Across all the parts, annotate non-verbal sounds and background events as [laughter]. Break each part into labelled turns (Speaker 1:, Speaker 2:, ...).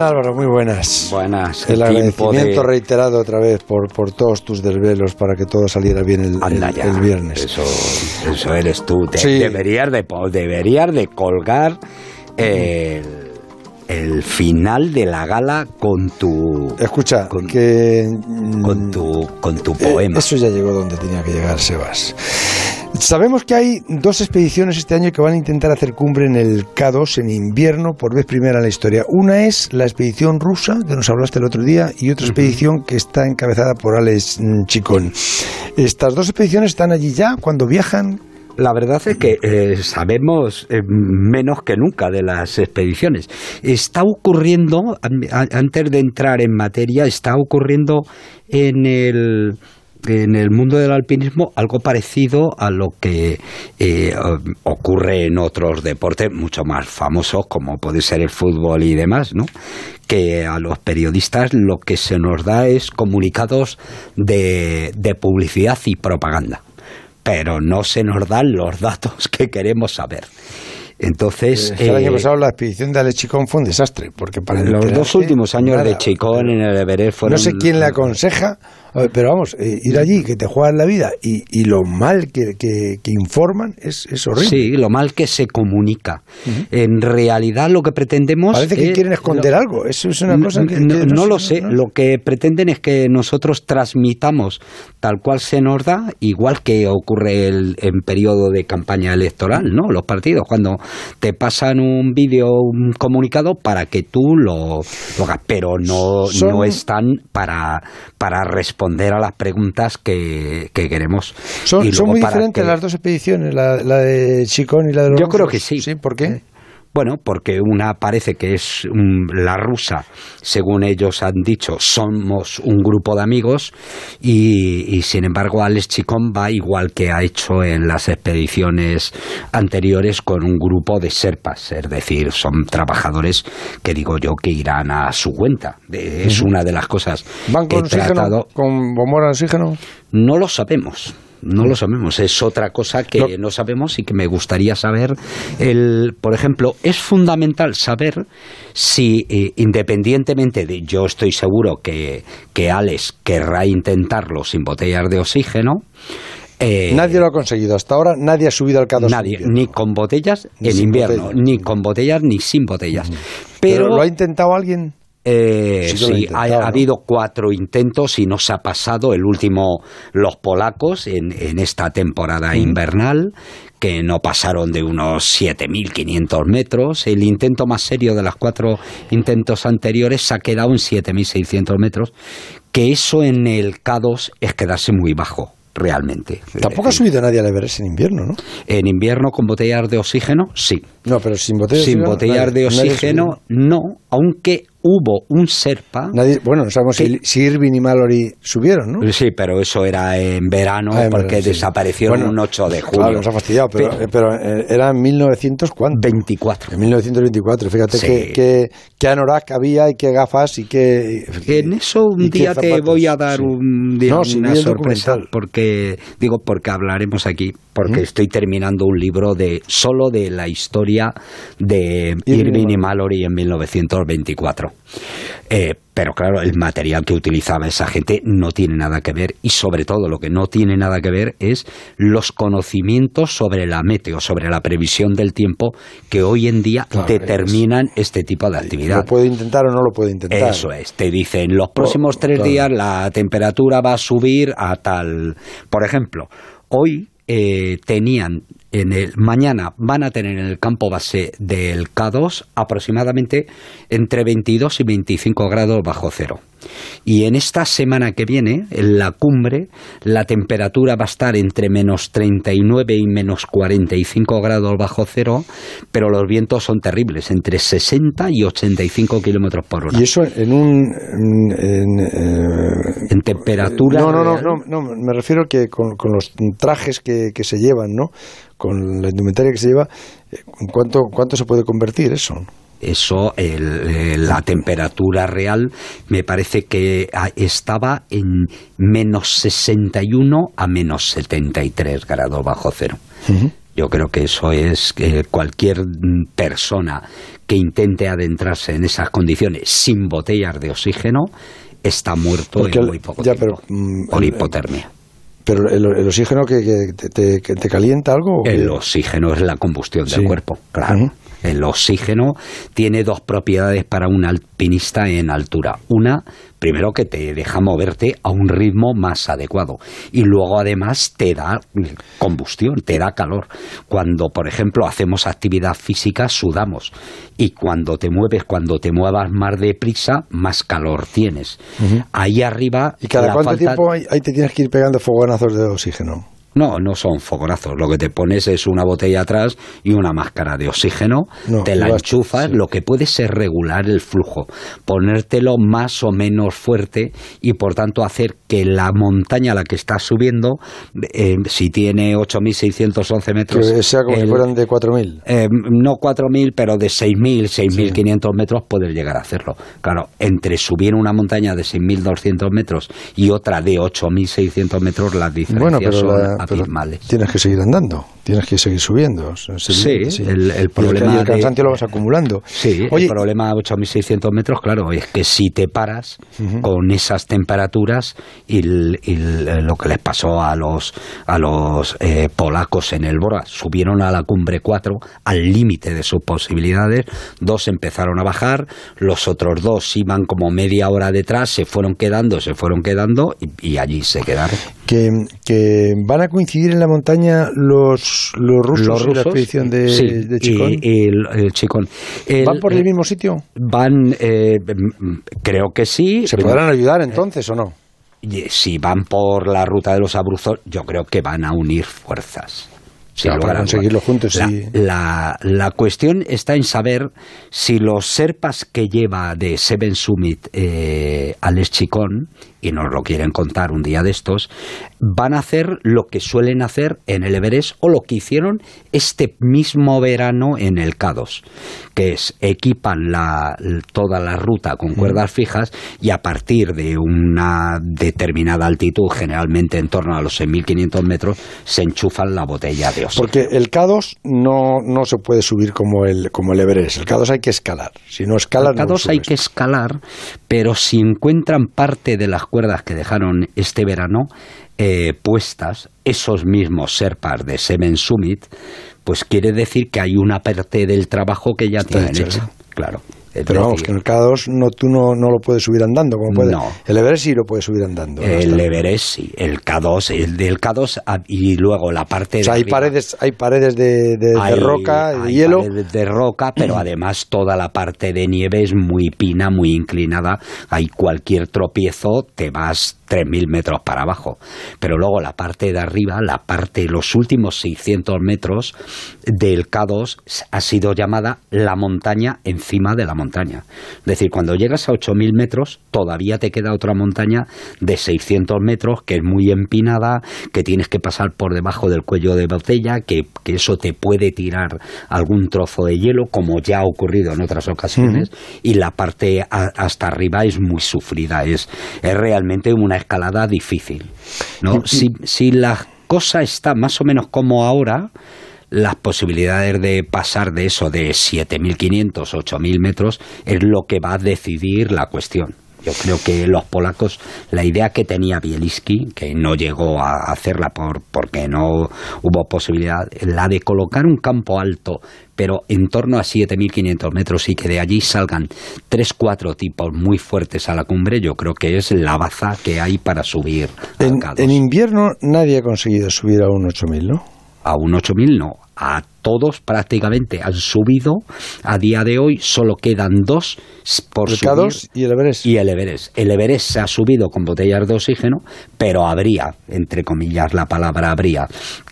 Speaker 1: Álvaro, muy buenas.
Speaker 2: Buenas.
Speaker 1: El agradecimiento reiterado otra vez por, por todos tus desvelos para que todo saliera bien el, el, viernes.
Speaker 2: Eso, eso eres tú. deberías, de, deberías de colgar el, el, final de la gala con tu...
Speaker 1: Escucha,
Speaker 2: con,
Speaker 1: que...
Speaker 2: Con tu, con tu
Speaker 1: eh,
Speaker 2: poema.
Speaker 1: eso ya llegó donde tenía que llegar, Sebas. Sabemos que hay dos expediciones este año que van a intentar hacer cumbre en el K2 en invierno por vez primera en la historia. Una es la expedición rusa, que nos hablaste el otro día, y otra expedición que está encabezada por Alex Chicón. Estas dos expediciones están allí ya cuando viajan.
Speaker 2: La verdad es que eh, sabemos eh, menos que nunca de las expediciones. Está ocurriendo, antes de entrar en materia, está ocurriendo en el en el mundo del alpinismo algo parecido a lo que eh, ocurre en otros deportes mucho más famosos como puede ser el fútbol y demás, ¿no? Que a los periodistas lo que se nos da es comunicados de, de publicidad y propaganda, pero no se nos dan los datos que queremos saber. Entonces.
Speaker 1: el año eh, pasado la expedición de Ale Chicón fue un desastre, porque para
Speaker 2: los dos últimos años de Chicón en el Everest fueron.
Speaker 1: No sé quién le aconseja pero vamos, eh, ir allí, que te juegan la vida y, y lo mal que, que, informan es, es, horrible.
Speaker 2: Sí, lo mal que se comunica. En realidad lo que pretendemos...
Speaker 1: Parece que quieren esconder algo, eso es una cosa que...
Speaker 2: No, lo sé, lo que pretenden es que nosotros transmitamos tal cual se nos da, igual que ocurre el, en periodo de campaña electoral, ¿no? Los partidos, cuando te pasan un vídeo, un comunicado para que tú lo, hagas, pero no, no están para, para responder responder a las preguntas que, queremos.
Speaker 1: Son, muy diferentes las dos expediciones, la, de Chicón y la de los
Speaker 2: Yo creo que sí.
Speaker 1: ¿Sí? ¿Por qué?
Speaker 2: Bueno, porque una parece que es la rusa, según ellos han dicho, somos un grupo de amigos y, sin embargo Alex Chicón va igual que ha hecho en las expediciones anteriores con un grupo de serpas, es decir, son trabajadores que digo yo que irán a su cuenta. Es una de las cosas
Speaker 1: ¿Van con tratado. ¿Con bombón de oxígeno?
Speaker 2: No lo sabemos. No lo sabemos, es otra cosa que no sabemos y que me gustaría saber. El, por ejemplo, es fundamental saber si, eh, independientemente de, yo estoy seguro que, que Alex querrá intentarlo sin botellas de oxígeno,
Speaker 1: eh, nadie lo ha conseguido hasta ahora, nadie ha subido al K2.
Speaker 2: Nadie, ni con botellas en invierno, ni con botellas ni sin botellas.
Speaker 1: Pero, ¿Lo ha intentado alguien?
Speaker 2: Eh, sí, ha, habido cuatro intentos y no se ha pasado. El último, los polacos, en, en esta temporada invernal, que no pasaron de unos 7.500 metros. El intento más serio de los cuatro intentos anteriores se ha quedado en 7.600 metros, que eso en el K2 es quedarse muy bajo realmente.
Speaker 1: Tampoco ha subido nadie al Everest en invierno, ¿no?
Speaker 2: En invierno con botellas de oxígeno, sí.
Speaker 1: No, pero sin botellas,
Speaker 2: sin botellas de oxígeno, no, aunque hubo un Serpa.
Speaker 1: bueno, no sabemos si, Irving y Mallory subieron, ¿no?
Speaker 2: Sí, pero eso era en verano ah, porque desaparecieron un 8 de julio.
Speaker 1: Claro, nos ha fastidiado, pero, pero, eh, era en 1924. En 1924, fíjate qué, qué, anorak había y qué gafas y qué.
Speaker 2: En eso un día te voy a dar un, día, una sorpresa, porque digo porque hablaremos aquí, porque estoy terminando un libro de solo de la historia de Irving y Mallory en 1924. Eh, pero claro, el material que utilizaba esa gente no tiene nada que ver y sobre todo lo que no tiene nada que ver es los conocimientos sobre la meteo, sobre la previsión del tiempo que hoy en día determinan este tipo de actividad.
Speaker 1: ¿Lo puede intentar o no lo puede intentar?
Speaker 2: Eso es, te dicen los próximos tres días la temperatura va a subir a tal... Por ejemplo, hoy eh, tenían en el mañana van a tener en el campo base del K2 aproximadamente entre 22 y 25 grados bajo cero. Y en esta semana que viene, en la cumbre, la temperatura va a estar entre menos 39 y menos 45 grados bajo cero, pero los vientos son terribles, entre 60 y 85 kilómetros por hora.
Speaker 1: ¿Y eso en un.
Speaker 2: en, eh, temperatura?
Speaker 1: No, no, no, no, me refiero que con, los trajes que, que se llevan, ¿no? Con la indumentaria que se lleva, eh, ¿cuánto, cuánto se puede convertir eso?
Speaker 2: Eso, la temperatura real me parece que estaba en menos 61 a menos 73 grados bajo cero. Yo creo que eso es que cualquier persona que intente adentrarse en esas condiciones sin botellas de oxígeno está muerto en muy poco tiempo mm, por hipotermia.
Speaker 1: ¿Pero el, oxígeno que, te, calienta algo?
Speaker 2: El oxígeno es la combustión del cuerpo, claro. El oxígeno tiene dos propiedades para un alpinista en altura. Una, primero que te deja moverte a un ritmo más adecuado y luego además te da combustión, te da calor. Cuando, por ejemplo, hacemos actividad física, sudamos y cuando te mueves, cuando te muevas más deprisa, más calor tienes. Ahí arriba...
Speaker 1: ¿Y cada cuánto tiempo ahí te tienes que ir pegando fogonazos de oxígeno?
Speaker 2: No, no son fogonazos. Lo que te pones es una botella atrás y una máscara de oxígeno. te la enchufas. Lo que puedes es regular el flujo, ponértelo más o menos fuerte y por tanto hacer que la montaña a la que estás subiendo, eh, si tiene 8.611 metros.
Speaker 1: Que sea como si fueran de 4.000.
Speaker 2: Eh, no 4.000, pero de 6.000, 6.500 metros puedes llegar a hacerlo. Claro, entre subir una montaña de 6.200 metros y otra de 8.600 metros, las diferencias son
Speaker 1: Tienes que seguir andando, tienes que seguir subiendo.
Speaker 2: sí, El, problema.
Speaker 1: Y el, cansancio lo vas acumulando.
Speaker 2: Sí, el problema de 8.600 metros, claro, es que si te paras con esas temperaturas y, lo que les pasó a los, a los eh, polacos en el Bora, subieron a la cumbre 4 al límite de sus posibilidades, dos empezaron a bajar, los otros dos iban como media hora detrás, se fueron quedando, se fueron quedando y, allí se quedaron.
Speaker 1: Que, que van a coincidir en la montaña los, los rusos, la expedición de, Chicón?
Speaker 2: el, Chicón.
Speaker 1: ¿Van por el mismo sitio?
Speaker 2: Van, eh, creo que sí.
Speaker 1: ¿Se podrán ayudar entonces o no?
Speaker 2: Si van por la ruta de los abruzos, yo creo que van a unir fuerzas.
Speaker 1: Para conseguirlo juntos.
Speaker 2: La, la, cuestión está en saber si los serpas que lleva de Seven Summit eh, al Chicón y nos lo quieren contar un día de estos, van a hacer lo que suelen hacer en el Everest o lo que hicieron este mismo verano en el K2, que es equipan la, toda la ruta con cuerdas fijas y a partir de una determinada altitud, generalmente en torno a los 6.500 metros, se enchufan la botella de
Speaker 1: Porque el K2 no, no se puede subir como el, como el Everest, el K2 hay que escalar. Si no escalas,
Speaker 2: el K2 hay que escalar, pero si encuentran parte de las cuerdas que dejaron este verano eh, puestas, esos mismos Serpas de Seven Summit, pues quiere decir que hay una parte del trabajo que ya tienen hecha. Claro.
Speaker 1: Pero vamos, que en el K2 no, tú no, no, lo puedes subir andando, como puede. El Everest sí lo puedes subir andando.
Speaker 2: El Everest sí, el K2, el del K2 ah, y luego la parte
Speaker 1: o sea, hay paredes, hay paredes de, de, roca, de hielo. Paredes
Speaker 2: de roca, pero [clears throat] además toda la parte de nieve es muy pina, muy inclinada. Hay cualquier tropiezo, te vas 3.000 metros para abajo. Pero luego la parte de arriba, la parte, los últimos 600 metros del K2 ha sido llamada la montaña encima de la montaña. Es decir, cuando llegas a 8.000 metros, todavía te queda otra montaña de 600 metros que es muy empinada, que tienes que pasar por debajo del cuello de botella, que, eso te puede tirar algún trozo de hielo, como ya ha ocurrido en otras ocasiones, y la parte hasta arriba es muy sufrida, es, es realmente una escalada difícil. ¿no? Si, si la cosa está más o menos como ahora, las posibilidades de pasar de eso de 7.500, 8.000 metros es lo que va a decidir la cuestión. Yo creo que los polacos, la idea que tenía Bieliski, que no llegó a hacerla por, porque no hubo posibilidad, la de colocar un campo alto, pero en torno a 7.500 metros y que de allí salgan tres, cuatro tipos muy fuertes a la cumbre, yo creo que es la baza que hay para subir.
Speaker 1: En, en invierno nadie ha conseguido subir a un 8.000, ¿no?
Speaker 2: A un 8.000 no, a todos prácticamente han subido. A día de hoy solo quedan dos por subir.
Speaker 1: y el Everest.
Speaker 2: Y el Everest. El Everest se ha subido con botellas de oxígeno, pero habría, entre comillas la palabra habría,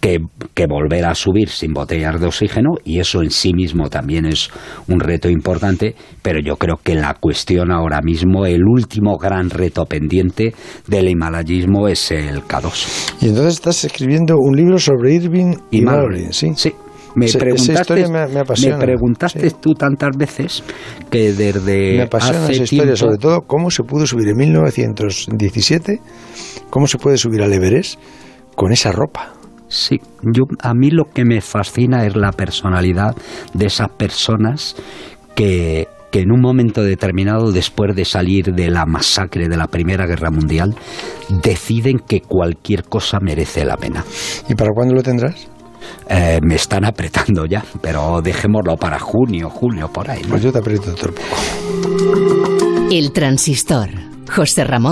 Speaker 2: que, que, volver a subir sin botellas de oxígeno y eso en sí mismo también es un reto importante, pero yo creo que la cuestión ahora mismo, el último gran reto pendiente del himalayismo es el K2.
Speaker 1: Y entonces estás escribiendo un libro sobre Irving y, y ¿sí?
Speaker 2: Sí, me preguntaste, me, preguntaste tú tantas veces que desde
Speaker 1: me apasiona esa historia, sobre todo cómo se pudo subir en 1917, cómo se puede subir al Everest con esa ropa.
Speaker 2: Sí, yo, a mí lo que me fascina es la personalidad de esas personas que, que en un momento determinado, después de salir de la masacre de la Primera Guerra Mundial, deciden que cualquier cosa merece la pena.
Speaker 1: ¿Y para cuándo lo tendrás?
Speaker 2: Eh, me están apretando ya, pero dejémoslo para junio, julio, por ahí.
Speaker 1: Pues yo te aprieto otro poco.
Speaker 3: El transistor. José Ramón